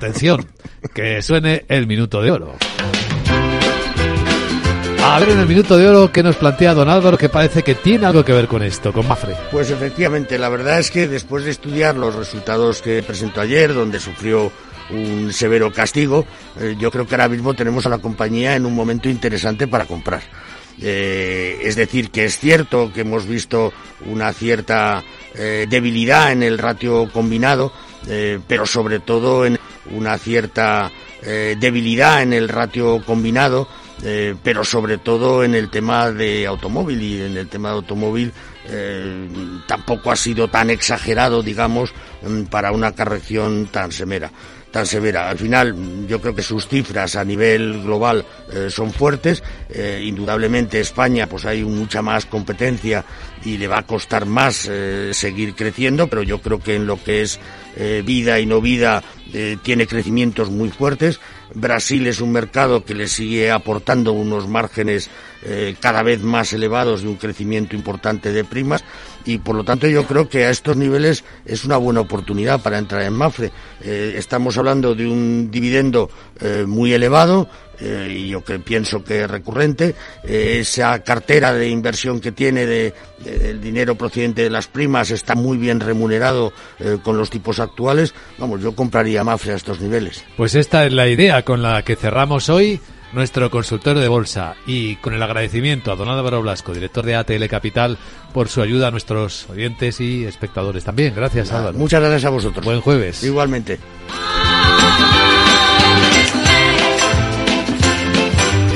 Atención, que suene el minuto de oro. A ver en el minuto de oro que nos plantea Don Álvaro que parece que tiene algo que ver con esto, con Mafre. Pues efectivamente, la verdad es que después de estudiar los resultados que presentó ayer, donde sufrió un severo castigo, eh, yo creo que ahora mismo tenemos a la compañía en un momento interesante para comprar. Eh, es decir, que es cierto que hemos visto una cierta eh, debilidad en el ratio combinado, pero sobre todo en una cierta eh, debilidad en el ratio combinado, eh, pero sobre todo en el tema de automóvil y en el tema de automóvil eh, tampoco ha sido tan exagerado, digamos, mm, para una corrección tan severa tan severa. Al final, yo creo que sus cifras a nivel global son fuertes. indudablemente, España, pues hay mucha más competencia y le va a costar más seguir creciendo, pero yo creo que en lo que es vida y no vida eh, tiene crecimientos muy fuertes. Brasil es un mercado que le sigue aportando unos márgenes eh, cada vez más elevados de un crecimiento importante de primas y por lo tanto yo creo que a estos niveles es una buena oportunidad para entrar en Mafre. Eh, estamos hablando de un dividendo muy elevado, eh, y yo que pienso que es recurrente, eh, esa cartera de inversión que tiene de, del dinero procedente de las primas está muy bien remunerado eh, con los tipos actuales. Vamos, yo compraría Mafre a estos niveles. Pues esta es la idea con la que cerramos hoy nuestro consultorio de bolsa y con el agradecimiento a don Álvaro Blasco, director de ATL Capital, por su ayuda a nuestros oyentes y espectadores también. Gracias, Álvaro. Muchas gracias a vosotros. Buen jueves. Igualmente.